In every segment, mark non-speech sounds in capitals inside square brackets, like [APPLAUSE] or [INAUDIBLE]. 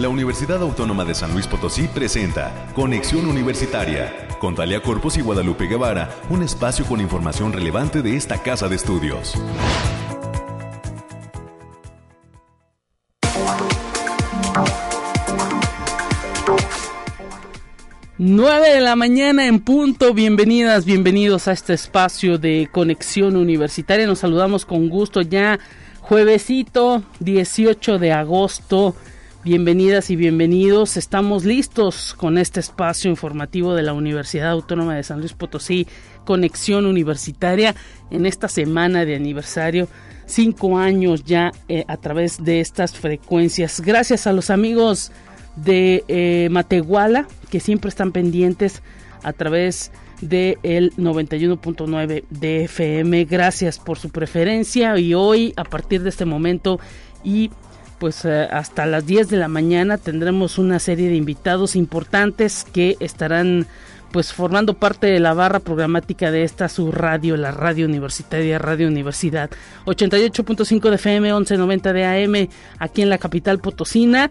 la Universidad Autónoma de San Luis Potosí presenta Conexión Universitaria con Talia Corpus y Guadalupe Guevara, un espacio con información relevante de esta casa de estudios. 9 de la mañana en punto, bienvenidas, bienvenidos a este espacio de conexión universitaria. Nos saludamos con gusto ya juevesito 18 de agosto. Bienvenidas y bienvenidos. Estamos listos con este espacio informativo de la Universidad Autónoma de San Luis Potosí, Conexión Universitaria, en esta semana de aniversario. Cinco años ya eh, a través de estas frecuencias. Gracias a los amigos de eh, Matehuala, que siempre están pendientes a través del el 91.9 de FM. Gracias por su preferencia y hoy, a partir de este momento y pues eh, hasta las 10 de la mañana tendremos una serie de invitados importantes que estarán pues formando parte de la barra programática de esta su radio, la radio universitaria, Radio Universidad. 88.5 de FM, 1190 de AM, aquí en la capital potosina.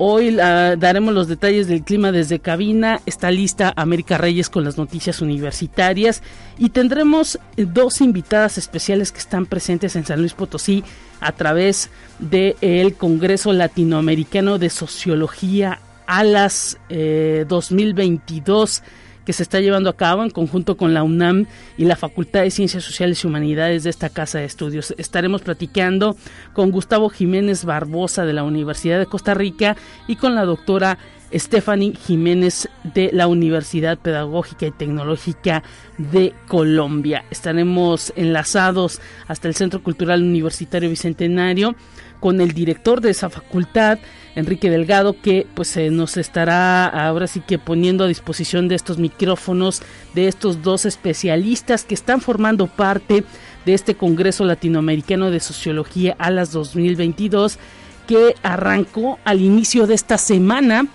Hoy daremos los detalles del clima desde cabina. Está lista América Reyes con las noticias universitarias. Y tendremos dos invitadas especiales que están presentes en San Luis Potosí a través del Congreso Latinoamericano de Sociología ALAS eh, 2022 que se está llevando a cabo en conjunto con la UNAM y la Facultad de Ciencias Sociales y Humanidades de esta casa de estudios. Estaremos platicando con Gustavo Jiménez Barbosa de la Universidad de Costa Rica y con la doctora Stephanie Jiménez de la Universidad Pedagógica y Tecnológica de Colombia. Estaremos enlazados hasta el Centro Cultural Universitario Bicentenario con el director de esa facultad, Enrique Delgado, que pues eh, nos estará ahora sí que poniendo a disposición de estos micrófonos de estos dos especialistas que están formando parte de este Congreso Latinoamericano de Sociología a las 2022 que arrancó al inicio de esta semana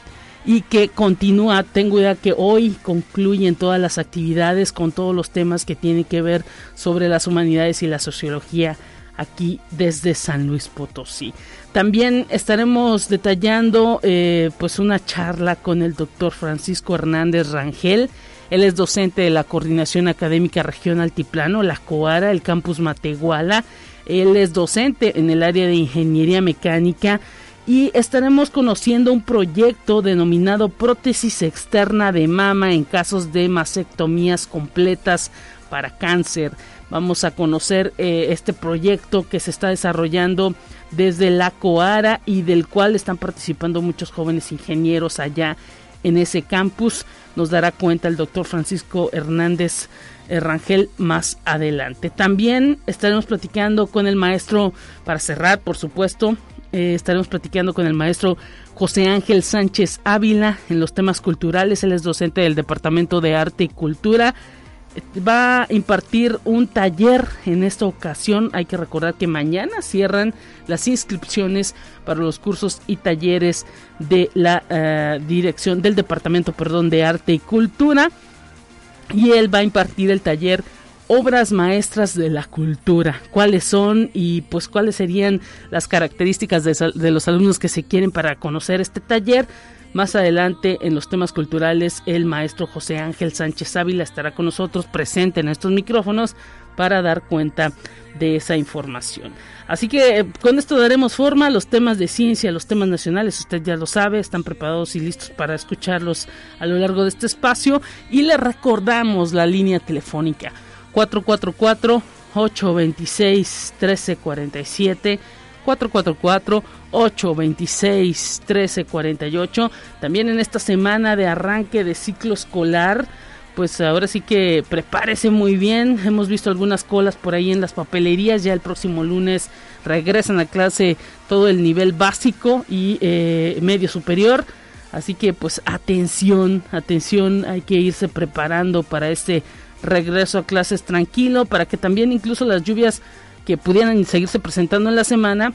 y que continúa, tengo idea que hoy concluyen todas las actividades con todos los temas que tienen que ver sobre las humanidades y la sociología aquí desde San Luis Potosí. También estaremos detallando eh, pues una charla con el doctor Francisco Hernández Rangel. Él es docente de la Coordinación Académica Región Altiplano, la COARA, el campus Matehuala. Él es docente en el área de Ingeniería Mecánica y estaremos conociendo un proyecto denominado prótesis externa de mama en casos de mastectomías completas para cáncer. Vamos a conocer eh, este proyecto que se está desarrollando desde la Coara y del cual están participando muchos jóvenes ingenieros allá en ese campus. Nos dará cuenta el doctor Francisco Hernández Rangel más adelante. También estaremos platicando con el maestro, para cerrar por supuesto, eh, estaremos platicando con el maestro José Ángel Sánchez Ávila en los temas culturales. Él es docente del Departamento de Arte y Cultura va a impartir un taller en esta ocasión. Hay que recordar que mañana cierran las inscripciones para los cursos y talleres de la eh, dirección del departamento, perdón, de arte y cultura. Y él va a impartir el taller obras maestras de la cultura. ¿Cuáles son y pues cuáles serían las características de, de los alumnos que se quieren para conocer este taller? Más adelante en los temas culturales el maestro José Ángel Sánchez Ávila estará con nosotros presente en estos micrófonos para dar cuenta de esa información. Así que eh, con esto daremos forma a los temas de ciencia, los temas nacionales, usted ya lo sabe, están preparados y listos para escucharlos a lo largo de este espacio y le recordamos la línea telefónica 444 826 1347 444-826-1348. También en esta semana de arranque de ciclo escolar, pues ahora sí que prepárese muy bien. Hemos visto algunas colas por ahí en las papelerías. Ya el próximo lunes regresan a clase todo el nivel básico y eh, medio superior. Así que pues atención, atención, hay que irse preparando para este regreso a clases tranquilo, para que también incluso las lluvias que pudieran seguirse presentando en la semana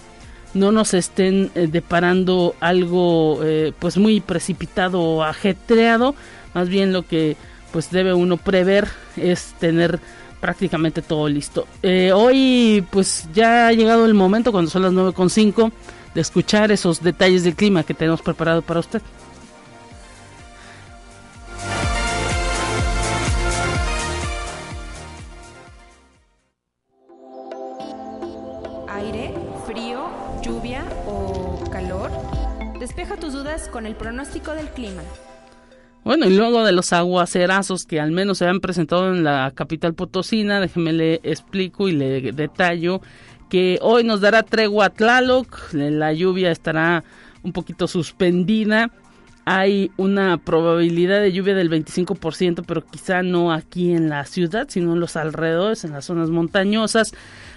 no nos estén eh, deparando algo eh, pues muy precipitado o ajetreado más bien lo que pues debe uno prever es tener prácticamente todo listo eh, hoy pues ya ha llegado el momento cuando son las 9.5 de escuchar esos detalles del clima que tenemos preparado para usted. Con el pronóstico del clima. Bueno, y luego de los aguacerazos que al menos se han presentado en la capital potosina, déjeme le explico y le detallo que hoy nos dará tregua Tlaloc, la lluvia estará un poquito suspendida. Hay una probabilidad de lluvia del 25%, pero quizá no aquí en la ciudad, sino en los alrededores, en las zonas montañosas.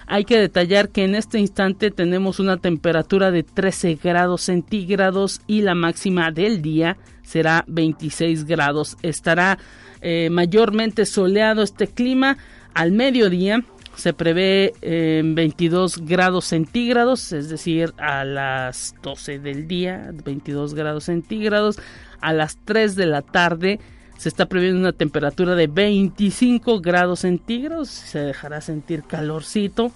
Hay que detallar que en este instante tenemos una temperatura de 13 grados centígrados y la máxima del día será 26 grados. Estará eh, mayormente soleado este clima al mediodía se prevé en 22 grados centígrados, es decir, a las 12 del día, 22 grados centígrados, a las 3 de la tarde se está previendo una temperatura de 25 grados centígrados, se dejará sentir calorcito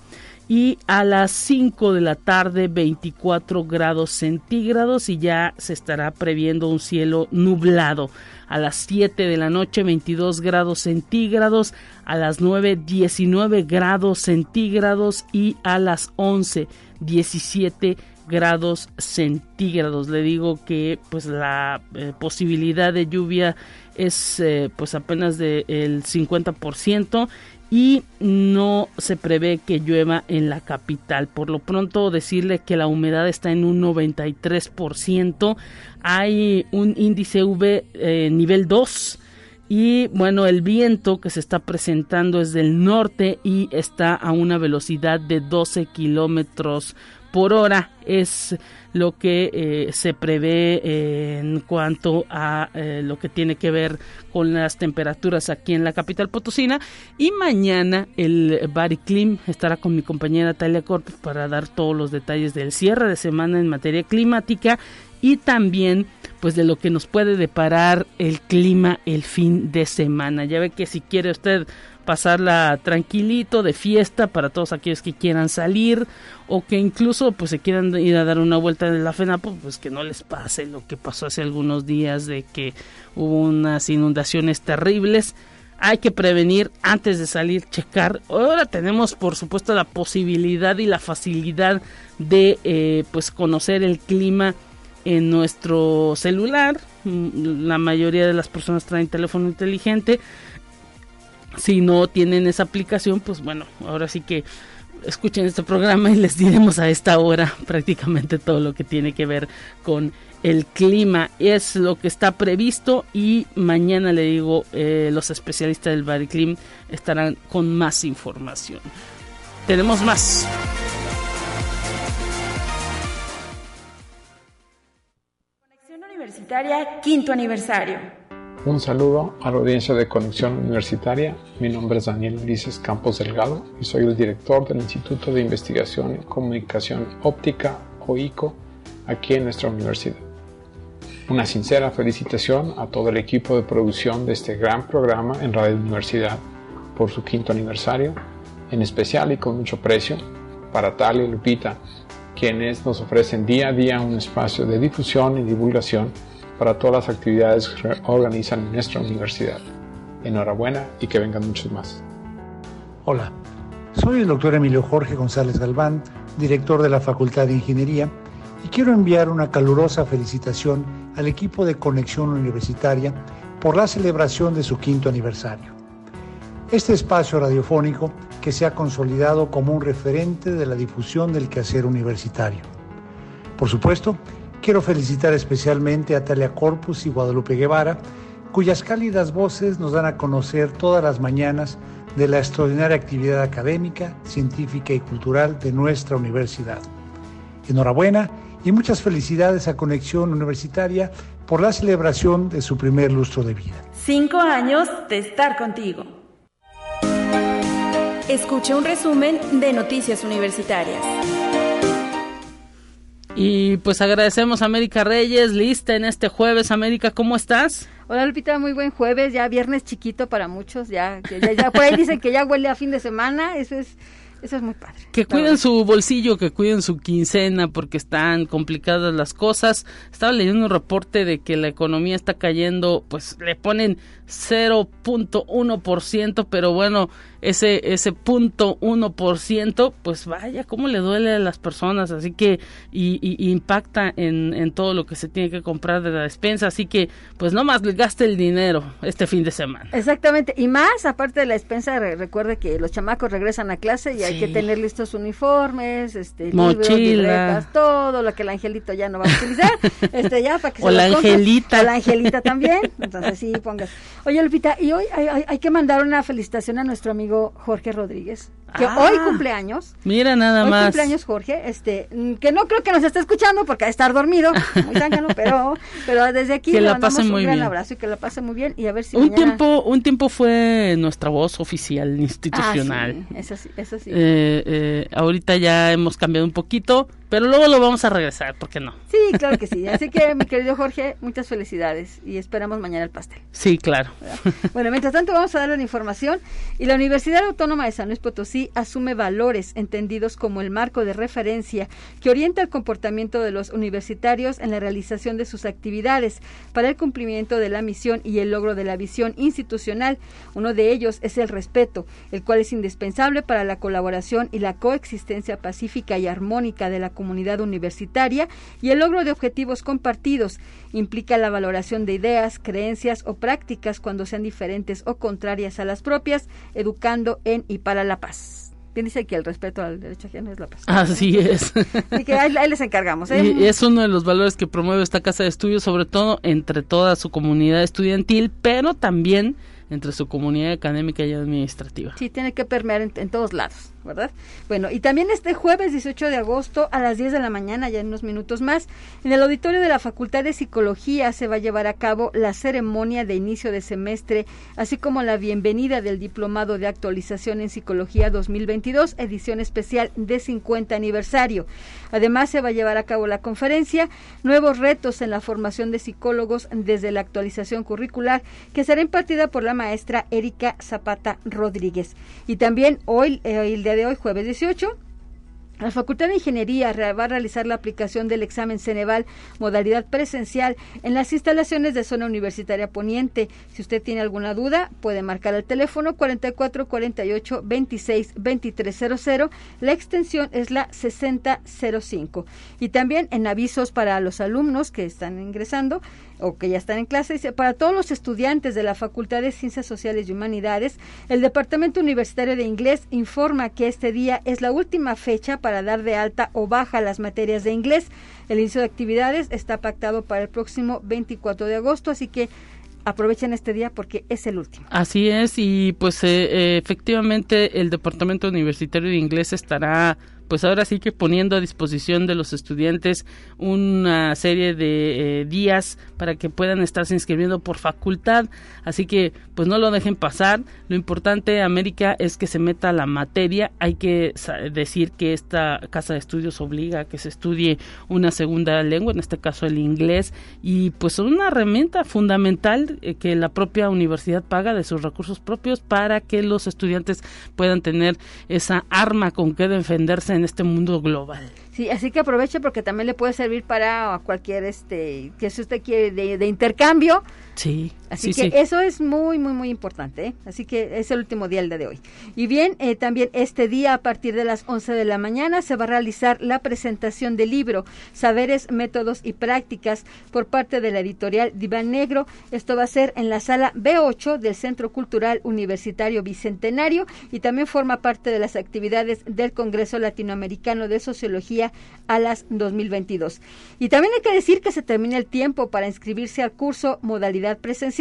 y a las 5 de la tarde 24 grados centígrados y ya se estará previendo un cielo nublado. A las 7 de la noche 22 grados centígrados, a las 9 19 grados centígrados y a las 11 17 grados centígrados. Le digo que pues la eh, posibilidad de lluvia es eh, pues apenas del de 50% y no se prevé que llueva en la capital. Por lo pronto decirle que la humedad está en un 93%, hay un índice V eh, nivel 2 y bueno, el viento que se está presentando es del norte y está a una velocidad de 12 kilómetros por hora. Es lo que eh, se prevé eh, en cuanto a eh, lo que tiene que ver con las temperaturas aquí en la capital potosina y mañana el Bariclim estará con mi compañera Talia Corpus para dar todos los detalles del cierre de semana en materia climática y también pues de lo que nos puede deparar el clima el fin de semana. Ya ve que si quiere usted pasarla tranquilito de fiesta para todos aquellos que quieran salir o que incluso pues se quieran ir a dar una vuelta en la FENAPO, pues que no les pase lo que pasó hace algunos días de que hubo unas inundaciones terribles. Hay que prevenir antes de salir, checar. Ahora tenemos por supuesto la posibilidad y la facilidad de eh, pues conocer el clima en nuestro celular. Mm, la mayoría de las personas traen teléfono inteligente si no tienen esa aplicación, pues bueno, ahora sí que escuchen este programa y les diremos a esta hora prácticamente todo lo que tiene que ver con el clima. Es lo que está previsto y mañana le digo, eh, los especialistas del Bariclim estarán con más información. Tenemos más. Conexión Universitaria, quinto aniversario. Un saludo a la audiencia de Conexión Universitaria. Mi nombre es Daniel Ulises Campos Delgado y soy el director del Instituto de Investigación y Comunicación Óptica, OICO, aquí en nuestra universidad. Una sincera felicitación a todo el equipo de producción de este gran programa en Radio Universidad por su quinto aniversario, en especial y con mucho precio para Talia y Lupita, quienes nos ofrecen día a día un espacio de difusión y divulgación para todas las actividades que organizan en nuestra universidad. Enhorabuena y que vengan muchos más. Hola, soy el doctor Emilio Jorge González Galván, director de la Facultad de Ingeniería, y quiero enviar una calurosa felicitación al equipo de Conexión Universitaria por la celebración de su quinto aniversario. Este espacio radiofónico que se ha consolidado como un referente de la difusión del quehacer universitario. Por supuesto, Quiero felicitar especialmente a Talia Corpus y Guadalupe Guevara, cuyas cálidas voces nos dan a conocer todas las mañanas de la extraordinaria actividad académica, científica y cultural de nuestra universidad. Enhorabuena y muchas felicidades a Conexión Universitaria por la celebración de su primer lustro de vida. Cinco años de estar contigo. Escuche un resumen de Noticias Universitarias. Y pues agradecemos a América Reyes, lista en este jueves. América, ¿cómo estás? Hola Lupita, muy buen jueves, ya viernes chiquito para muchos, ya, ya, ya por ahí dicen que ya huele a fin de semana, eso es Eso es muy padre. Que cuiden su bolsillo, que cuiden su quincena, porque están complicadas las cosas. Estaba leyendo un reporte de que la economía está cayendo, pues le ponen 0.1%, pero bueno, ese ese punto uno por ciento, pues vaya, cómo le duele a las personas, así que y, y, impacta en, en, todo lo que se tiene que comprar de la despensa, así que pues no más gaste el dinero este fin de semana. Exactamente, y más aparte de la despensa, recuerde que los chamacos regresan a clase y hay que tener listos uniformes, este, mochilas, todo lo que el angelito ya no va a utilizar, [LAUGHS] este ya para que o la angelita, o la angelita también, entonces sí pongas. Oye Lupita, y hoy hay, hay, hay que mandar una felicitación a nuestro amigo Jorge Rodríguez, que Ah. hoy cumpleaños. Mira nada Hoy más. cumpleaños Jorge, este, mm, que no creo que nos esté escuchando porque ha de estar dormido, [LAUGHS] muy zángano, pero, pero desde aquí Que le la pase un muy gran bien. abrazo y que la pase muy bien y a ver si Un mañana- tiempo, un tiempo fue nuestra voz oficial Ah, institucional. sí, eso sí, eso sí. Eh, eh, ahorita ya hemos cambiado un poquito, pero luego lo vamos a regresar, ¿por qué no? Sí, claro que sí. Así que, mi querido Jorge, muchas felicidades y esperamos mañana el pastel. Sí, claro. Bueno, mientras tanto vamos a darle la información y la Universidad Autónoma de San Luis Potosí asume valores entendidos como el marco de referencia que orienta el comportamiento de los universitarios en la realización de sus actividades para el cumplimiento de la misión y el logro de la visión institucional. Uno de ellos es el respeto, el cual es indispensable para la colaboración y la coexistencia pacífica y armónica de la comunidad universitaria y el logro de objetivos compartidos. Implica la valoración de ideas, creencias o prácticas cuando sean diferentes o contrarias a las propias, educando en y para la paz. Bien dice que el respeto al derecho ajeno es la paz. Así es. Así que ahí, ahí les encargamos. ¿eh? Y es uno de los valores que promueve esta casa de estudios, sobre todo entre toda su comunidad estudiantil, pero también entre su comunidad académica y administrativa. Sí, tiene que permear en, en, todos lados, ¿verdad? Bueno, y también este jueves 18 de agosto a las 10 de la mañana, ya en unos minutos más, en el auditorio de la Facultad de Psicología se va a llevar a cabo la ceremonia de inicio de semestre, así como la bienvenida del Diplomado de Actualización en Psicología 2022, edición especial de 50 aniversario. Además, se va a llevar a cabo la conferencia Nuevos retos en la formación de psicólogos desde la actualización curricular, que será impartida por la maestra Erika Zapata Rodríguez. Y también hoy, eh, el día de hoy, jueves 18, la Facultad de Ingeniería va a realizar la aplicación del examen Ceneval modalidad presencial en las instalaciones de zona universitaria poniente. Si usted tiene alguna duda, puede marcar el teléfono 44 48 26 2300. La extensión es la 6005. Y también en avisos para los alumnos que están ingresando o que ya están en clase, dice, para todos los estudiantes de la Facultad de Ciencias Sociales y Humanidades, el Departamento Universitario de Inglés informa que este día es la última fecha para dar de alta o baja las materias de inglés. El inicio de actividades está pactado para el próximo 24 de agosto, así que aprovechen este día porque es el último. Así es, y pues eh, eh, efectivamente el Departamento Universitario de Inglés estará pues ahora sí que poniendo a disposición de los estudiantes una serie de eh, días para que puedan estarse inscribiendo por facultad, así que pues no lo dejen pasar. Lo importante, América, es que se meta la materia. Hay que decir que esta casa de estudios obliga a que se estudie una segunda lengua, en este caso el inglés, y pues una herramienta fundamental eh, que la propia universidad paga de sus recursos propios para que los estudiantes puedan tener esa arma con que defenderse en este mundo global. Sí, así que aproveche porque también le puede servir para cualquier, este, que si usted quiere de, de intercambio. Sí. Así sí, que sí. eso es muy, muy, muy importante. ¿eh? Así que es el último día el día de hoy. Y bien, eh, también este día a partir de las 11 de la mañana se va a realizar la presentación del libro Saberes, Métodos y Prácticas por parte de la editorial Diván Negro. Esto va a ser en la sala B8 del Centro Cultural Universitario Bicentenario y también forma parte de las actividades del Congreso Latinoamericano de Sociología a las 2022. Y también hay que decir que se termina el tiempo para inscribirse al curso modalidad presencial,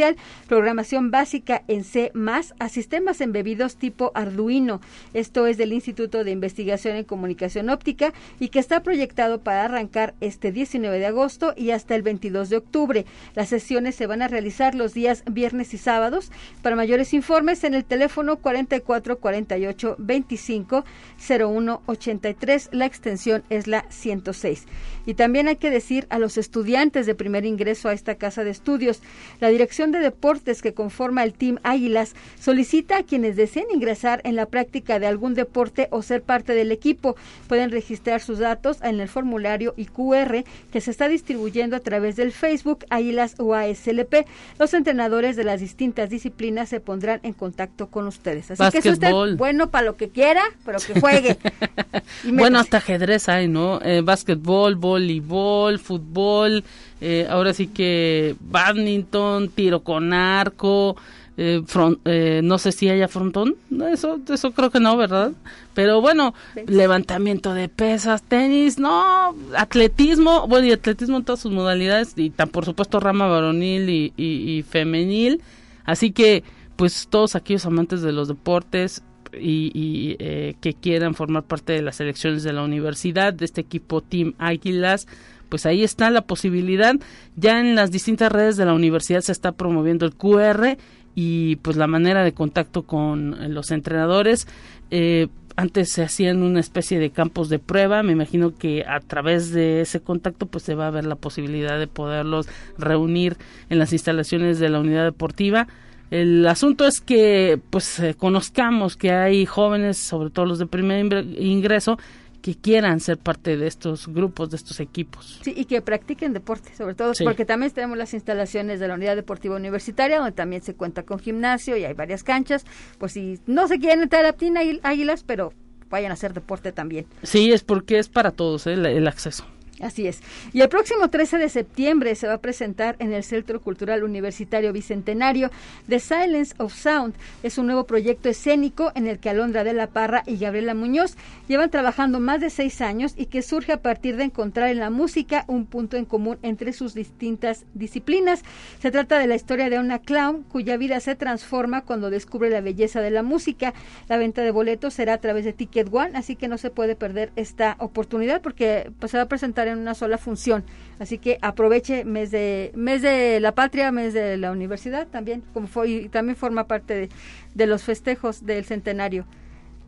programación básica en C a sistemas embebidos tipo Arduino. Esto es del Instituto de Investigación en Comunicación Óptica y que está proyectado para arrancar este 19 de agosto y hasta el 22 de octubre. Las sesiones se van a realizar los días viernes y sábados. Para mayores informes en el teléfono 44 48 25 01 83, la extensión es la 106. Y también hay que decir a los estudiantes de primer ingreso a esta casa de estudios, la Dirección de Deportes que conforma el Team Águilas solicita a quienes deseen ingresar en la práctica de algún deporte o ser parte del equipo, pueden registrar sus datos en el formulario IQR que se está distribuyendo a través del Facebook Águilas UASLP. Los entrenadores de las distintas disciplinas se pondrán en contacto con ustedes. Así que es usted bueno para lo que quiera, pero que juegue. [LAUGHS] bueno, hasta ajedrez hay, ¿no? Eh, básquetbol, voleibol, fútbol, eh, ahora sí que badminton, tiro con arco, eh, eh, no sé si haya frontón, eso, eso creo que no, ¿verdad? Pero bueno, levantamiento de pesas, tenis, no, atletismo, bueno, y atletismo en todas sus modalidades, y tan por supuesto rama varonil y, y, femenil, así que pues todos aquellos amantes de los deportes, y, y eh, que quieran formar parte de las selecciones de la universidad, de este equipo Team Águilas, pues ahí está la posibilidad. Ya en las distintas redes de la universidad se está promoviendo el QR y pues la manera de contacto con los entrenadores. Eh, antes se hacían una especie de campos de prueba, me imagino que a través de ese contacto pues se va a ver la posibilidad de poderlos reunir en las instalaciones de la unidad deportiva. El asunto es que pues eh, conozcamos que hay jóvenes, sobre todo los de primer ingreso, que quieran ser parte de estos grupos, de estos equipos. Sí, y que practiquen deporte, sobre todo porque también tenemos las instalaciones de la Unidad Deportiva Universitaria, donde también se cuenta con gimnasio y hay varias canchas. Pues si no se quieren entrar a Tina Águilas, pero vayan a hacer deporte también. Sí, es porque es para todos ¿eh? el acceso. Así es. Y el próximo 13 de septiembre se va a presentar en el Centro Cultural Universitario Bicentenario The Silence of Sound. Es un nuevo proyecto escénico en el que Alondra de la Parra y Gabriela Muñoz llevan trabajando más de seis años y que surge a partir de encontrar en la música un punto en común entre sus distintas disciplinas. Se trata de la historia de una clown cuya vida se transforma cuando descubre la belleza de la música. La venta de boletos será a través de Ticket One, así que no se puede perder esta oportunidad porque pues, se va a presentar en una sola función. Así que aproveche mes de mes de la patria, mes de la universidad también, como fue, y también forma parte de los festejos del centenario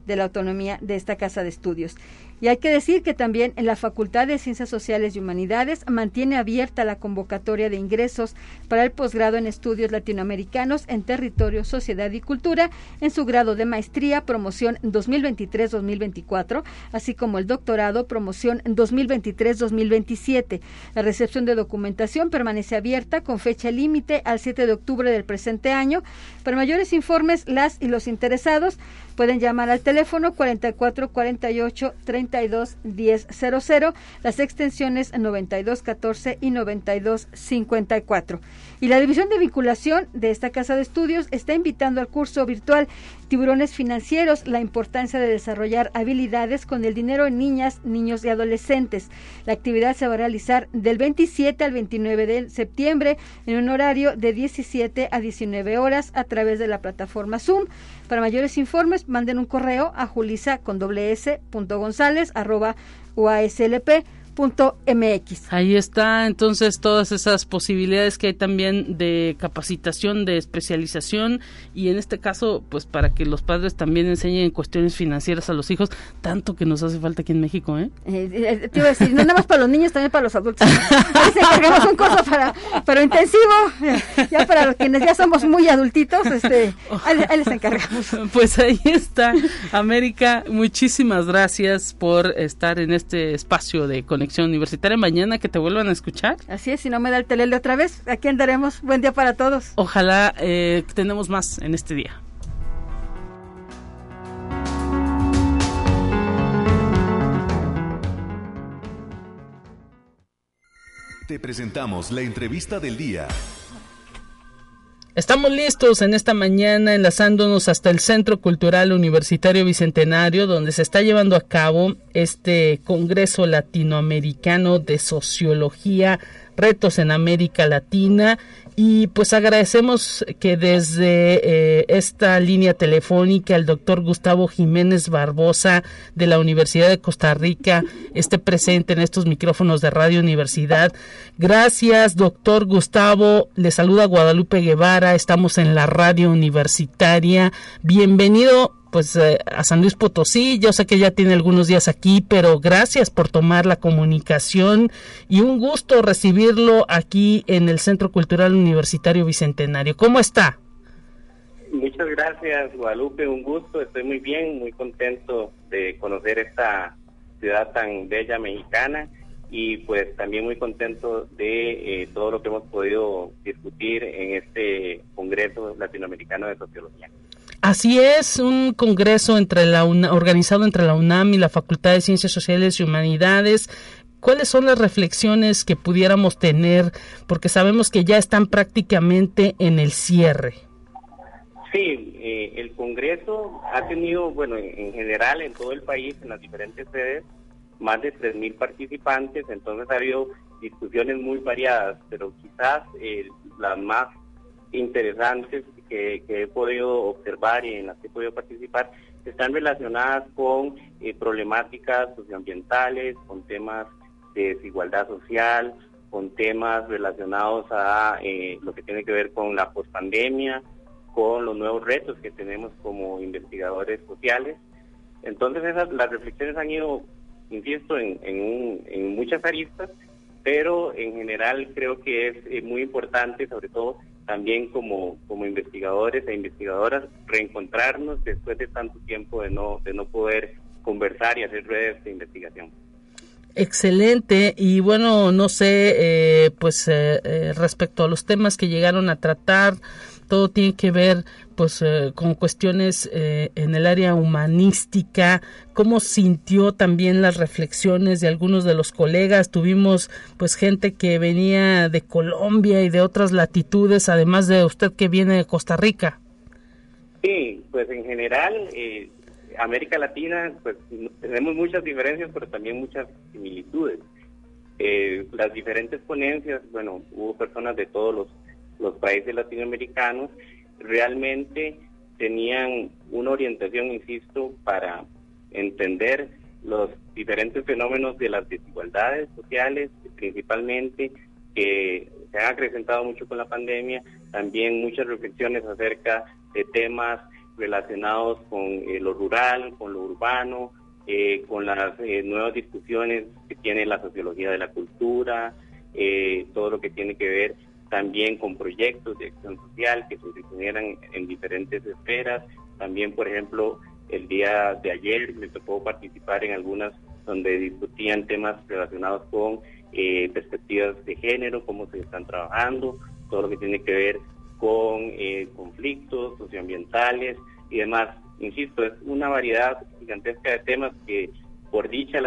de la autonomía de esta casa de estudios. Y hay que decir que también en la Facultad de Ciencias Sociales y Humanidades mantiene abierta la convocatoria de ingresos para el posgrado en estudios latinoamericanos en territorio, sociedad y cultura en su grado de maestría promoción 2023-2024, así como el doctorado promoción 2023-2027. La recepción de documentación permanece abierta con fecha límite al 7 de octubre del presente año. Para mayores informes, las y los interesados pueden llamar al teléfono 4448 30 921000, las extensiones 9214 y 9254. Y la División de Vinculación de esta Casa de Estudios está invitando al curso virtual Tiburones Financieros, la importancia de desarrollar habilidades con el dinero en niñas, niños y adolescentes. La actividad se va a realizar del 27 al 29 de septiembre en un horario de 17 a 19 horas a través de la plataforma Zoom. Para mayores informes, manden un correo a julisa con gonzález arroba Ahí está entonces todas esas posibilidades que hay también de capacitación, de especialización y en este caso pues para que los padres también enseñen cuestiones financieras a los hijos, tanto que nos hace falta aquí en México, ¿eh? eh, eh te iba a decir, no nada más para los niños, también para los adultos. Hagamos un curso para, pero intensivo, ya para los quienes ya somos muy adultitos, este, ahí, ahí les encargamos. Pues ahí está, América, muchísimas gracias por estar en este espacio de conexión Universitaria mañana que te vuelvan a escuchar. Así es, si no me da el telele otra vez, aquí andaremos. Buen día para todos. Ojalá eh, tenemos más en este día. Te presentamos la entrevista del día. Estamos listos en esta mañana enlazándonos hasta el Centro Cultural Universitario Bicentenario donde se está llevando a cabo este Congreso Latinoamericano de Sociología, Retos en América Latina y pues agradecemos que desde eh, esta línea telefónica el doctor Gustavo Jiménez Barbosa de la Universidad de Costa Rica esté presente en estos micrófonos de Radio Universidad. Gracias, doctor Gustavo. Le saluda Guadalupe Guevara. Estamos en la radio universitaria. Bienvenido pues eh, a San Luis Potosí. Yo sé que ya tiene algunos días aquí, pero gracias por tomar la comunicación y un gusto recibirlo aquí en el Centro Cultural Universitario Bicentenario. ¿Cómo está? Muchas gracias, Guadalupe. Un gusto. Estoy muy bien, muy contento de conocer esta ciudad tan bella mexicana y pues también muy contento de eh, todo lo que hemos podido discutir en este Congreso Latinoamericano de Sociología. Así es, un congreso entre la organizado entre la UNAM y la Facultad de Ciencias Sociales y Humanidades. ¿Cuáles son las reflexiones que pudiéramos tener? Porque sabemos que ya están prácticamente en el cierre. Sí, eh, el Congreso ha tenido, bueno, en, general en todo el país, en las diferentes sedes, más de 3.000 participantes, entonces ha habido discusiones muy variadas, pero quizás eh, las más interesantes que, he podido observar y en las que he podido participar están relacionadas con eh, problemáticas socioambientales, con temas de desigualdad social, con temas relacionados a eh, lo que tiene que ver con la pospandemia, con los nuevos retos que tenemos como investigadores sociales. Entonces esas, las reflexiones han ido, insisto, en, en muchas aristas, pero en general creo que es eh, muy importante, sobre todo también como, como investigadores e investigadoras, reencontrarnos después de tanto tiempo de no, de no poder conversar y hacer redes de investigación. Excelente y bueno, no sé, eh, pues eh, eh, respecto a los temas que llegaron a tratar, todo tiene que ver pues con cuestiones en el área humanística, cómo sintió también las reflexiones de algunos de los colegas, tuvimos pues gente que venía de Colombia y de otras latitudes, además de usted que viene de Costa Rica. Sí, pues en general América Latina, pues tenemos muchas diferencias, pero también muchas similitudes. Eh, las diferentes ponencias, bueno, hubo personas de todos los, los países latinoamericanos, realmente tenían una orientación, insisto, para entender los diferentes fenómenos de las desigualdades sociales, principalmente, que se han acrecentado mucho con la pandemia, también muchas reflexiones acerca de temas relacionados con eh, lo rural, con lo urbano, eh, con las eh, nuevas discusiones que tiene la sociología de la cultura, todo lo que tiene que ver también con proyectos de acción social que se difunieran en diferentes esferas. También, por ejemplo, el día de ayer me tocó participar en algunas donde discutían temas relacionados con perspectivas de género, cómo se están trabajando, todo lo que tiene que ver con eh, conflictos socioambientales y demás. Insisto, es una variedad gigantesca de temas que, por dicha,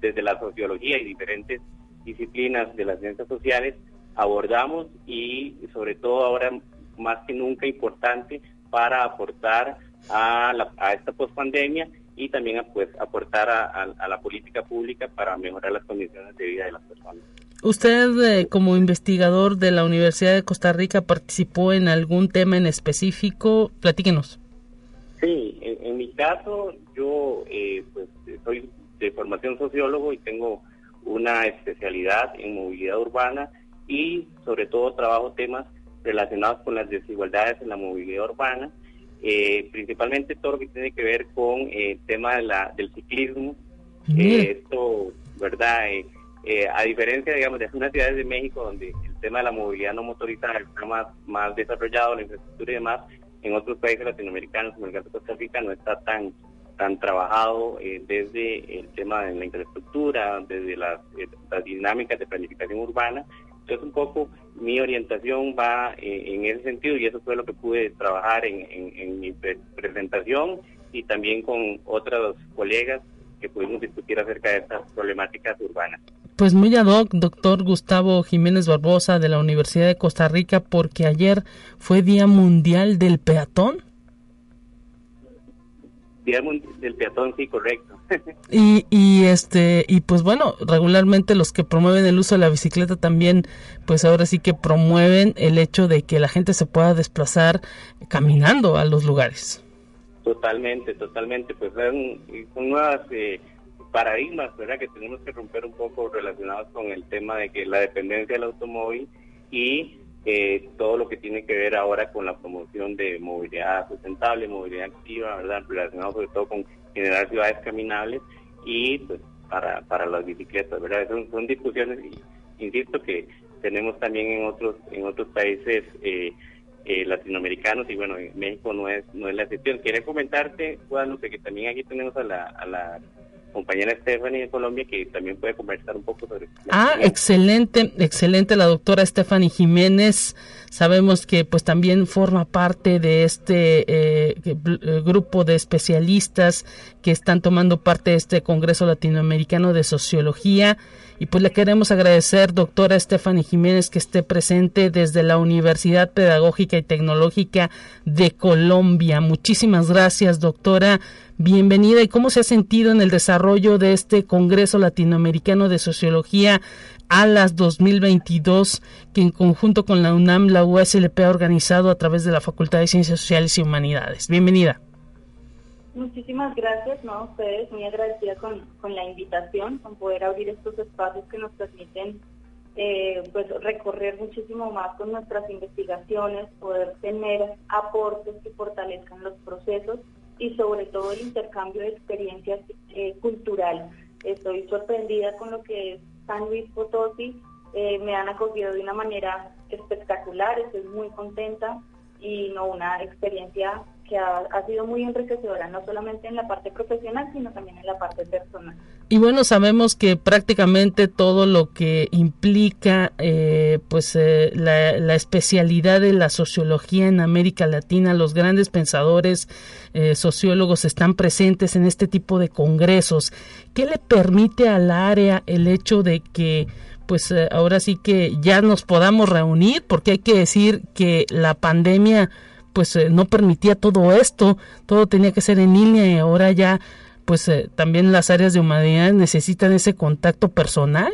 desde la sociología y diferentes disciplinas de las ciencias sociales abordamos y sobre todo ahora más que nunca importante para aportar a, la, a esta pospandemia y también pues aportar a la política pública para mejorar las condiciones de vida de las personas. ¿Usted eh, como investigador de la Universidad de Costa Rica participó en algún tema en específico? Platíquenos. Sí, en, mi caso yo eh, pues, soy de formación sociólogo y tengo una especialidad en movilidad urbana y sobre todo trabajo temas relacionados con las desigualdades en la movilidad urbana, eh, principalmente todo lo que tiene que ver con el tema de la, del ciclismo. esto, ¿verdad? Eh, a diferencia, digamos, de algunas ciudades de México donde el tema de la movilidad no motorizada está más, más desarrollado, la infraestructura y demás, en otros países latinoamericanos, como el caso de Costa Rica, no está tan tan trabajado eh, desde el tema de la infraestructura, desde las, eh, las, dinámicas de planificación urbana. Entonces, un poco mi orientación va en ese sentido y eso fue lo que pude trabajar en, mi presentación y también con otros colegas que pudimos discutir acerca de estas problemáticas urbanas. Pues muy ad hoc, doctor Gustavo Jiménez Barbosa de la Universidad de Costa Rica, porque ayer fue Día Mundial del Peatón. Del Peatón, sí, correcto. [LAUGHS] y, y este y pues bueno, regularmente los que promueven el uso de la bicicleta también, pues ahora sí que promueven el hecho de que la gente se pueda desplazar caminando a los lugares. Totalmente, totalmente, pues son, son nuevas eh, paradigmas, ¿verdad? Que tenemos que romper un poco relacionados con el tema de que la dependencia del automóvil y eh, todo lo que tiene que ver ahora con la promoción de movilidad sustentable, movilidad activa, ¿verdad? Relacionado sobre todo con generar ciudades caminables y pues para, para las bicicletas, ¿verdad? Son, son discusiones, insisto, que tenemos también en otros en otros países eh, eh, latinoamericanos y bueno, en México no es no es la excepción. Quería comentarte, Guadalupe, que también aquí tenemos a la, a la compañera Stephanie de Colombia que también puede conversar un poco sobre. Ah, excelente, excelente la doctora Stephanie Jiménez. Sabemos que pues también forma parte de este eh, eh, grupo de especialistas que están tomando parte de este Congreso Latinoamericano de Sociología. Y pues le queremos agradecer, doctora Stephanie Jiménez, que esté presente desde la Universidad Pedagógica y Tecnológica de Colombia. Muchísimas gracias, doctora. Bienvenida. ¿Y cómo se ha sentido en el desarrollo de este Congreso Latinoamericano de Sociología ALAS 2022, que en conjunto con la UNAM, la USLP ha organizado a través de la Facultad de Ciencias Sociales y Humanidades? Bienvenida. Muchísimas gracias, ¿no? Ustedes, muy agradecida con, con la invitación, con poder abrir estos espacios que nos permiten eh, pues recorrer muchísimo más con nuestras investigaciones, poder tener aportes que fortalezcan los procesos y sobre todo el intercambio de experiencias eh, cultural. Estoy sorprendida con lo que es San Luis Potosí, eh, me han acogido de una manera espectacular, estoy muy contenta y no una experiencia que ha, sido muy enriquecedora, no solamente en la parte profesional, sino también en la parte personal. Y bueno, sabemos que prácticamente todo lo que implica eh, pues eh, la, especialidad de la sociología en América Latina, los grandes pensadores eh, sociólogos están presentes en este tipo de congresos. ¿Qué le permite al área el hecho de que pues ahora sí que ya nos podamos reunir? Porque hay que decir que la pandemia pues eh, no permitía todo esto, todo tenía que ser en línea y ahora ya pues eh, también las áreas de humanidad necesitan ese contacto personal.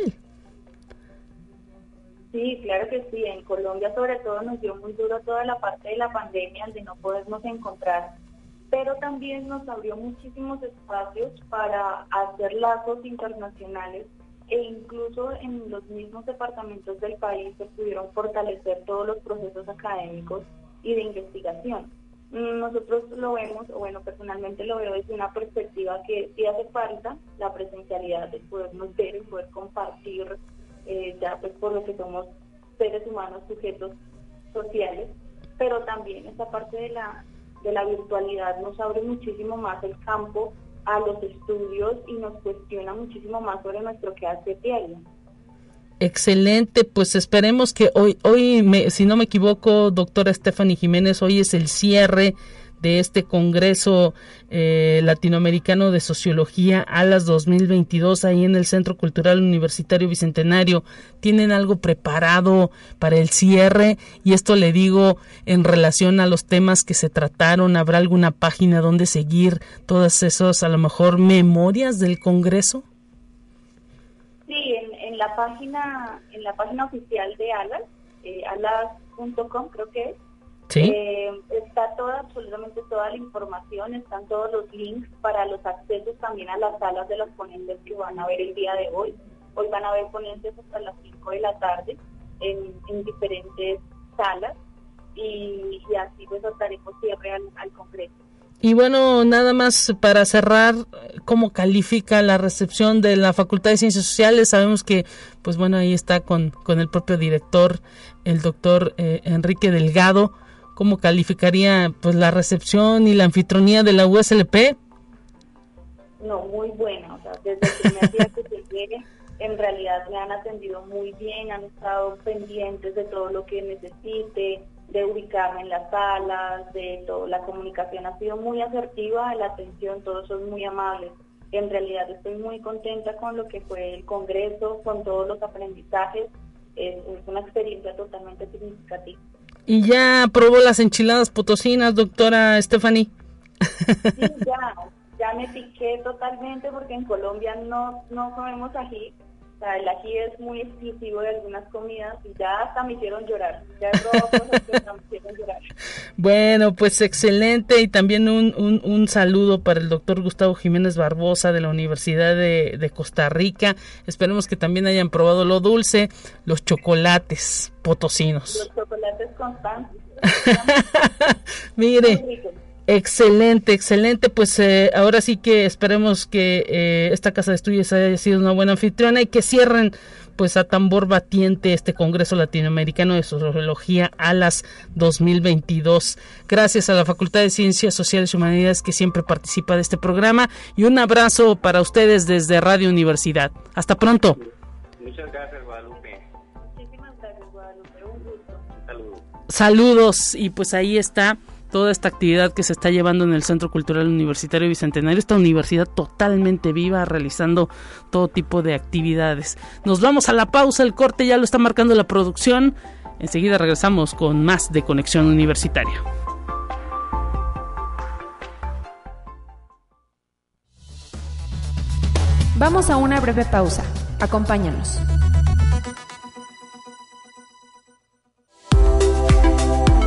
Sí, claro que sí. En Colombia sobre todo nos dio muy duro toda la parte de la pandemia, de no podernos encontrar, pero también nos abrió muchísimos espacios para hacer lazos internacionales e incluso en los mismos departamentos del país se pudieron fortalecer todos los procesos académicos y de investigación. Mm, nosotros lo vemos, o bueno, personalmente lo veo desde una perspectiva que sí hace falta la presencialidad de podernos ver y poder compartir, eh, ya pues por lo que somos seres humanos, sujetos sociales, pero también esta parte de la, de la virtualidad nos abre muchísimo más el campo a los estudios y nos cuestiona muchísimo más sobre nuestro quehacer diario. Excelente, pues esperemos que hoy, hoy me, si no me equivoco, doctora Stephanie Jiménez, hoy es el cierre de este Congreso eh, Latinoamericano de Sociología a las 2022 ahí en el Centro Cultural Universitario Bicentenario. ¿Tienen algo preparado para el cierre? Y esto le digo en relación a los temas que se trataron. ¿Habrá alguna página donde seguir todas esas, a lo mejor, memorias del Congreso? Sí, en, la página en la página oficial de Alas, eh, alas.com creo que es, eh, está toda, absolutamente toda la información, están todos los links para los accesos también a las salas de las ponentes que van a ver el día de hoy. Hoy van a haber ponentes hasta las 5 de la tarde en, diferentes salas y, así pues daremos cierre al, al Congreso. Y bueno, nada más para cerrar, ¿cómo califica la recepción de la Facultad de Ciencias Sociales? Sabemos que, pues bueno, ahí está con, con el propio director, el doctor eh, Enrique Delgado. ¿Cómo calificaría pues la recepción y la anfitronía de la USLP? No, muy buena. O sea, desde el primer día que llegué, en realidad me han atendido muy bien, han estado pendientes de todo lo que necesite, de ubicarme en las salas, de todo. La comunicación ha sido muy asertiva, la atención, todos son muy amables. En realidad estoy muy contenta con lo que fue el Congreso, con todos los aprendizajes. Es, una experiencia totalmente significativa. ¿Y ya probó las enchiladas potosinas, doctora Stephanie? Sí, ya, ya me piqué totalmente porque en Colombia no, no comemos ají, o sea, el ají es muy exclusivo de algunas comidas y ya hasta me hicieron llorar. Ya [LAUGHS] me hicieron llorar. Bueno, pues excelente y también un, un, un, saludo para el doctor Gustavo Jiménez Barbosa de la Universidad de, de, Costa Rica. Esperemos que también hayan probado lo dulce, los chocolates potosinos. Los chocolates constantes. [LAUGHS] Mire. Excelente, excelente. Pues eh, ahora sí que esperemos que eh, esta casa de estudios haya sido una buena anfitriona y que cierren pues a tambor batiente este Congreso Latinoamericano de Sociología a las 2022. Gracias a la Facultad de Ciencias Sociales y Humanidades que siempre participa de este programa y un abrazo para ustedes desde Radio Universidad. Hasta pronto. Muchas gracias, Guadalupe. Muchísimas gracias, Guadalupe. Un gusto. Saludos. Saludos y pues ahí está toda esta actividad que se está llevando en el Centro Cultural Universitario Bicentenario, esta universidad totalmente viva, realizando todo tipo de actividades. Nos vamos a la pausa, el corte ya lo está marcando la producción. Enseguida regresamos con más de Conexión Universitaria. Vamos a una breve pausa. Acompáñanos.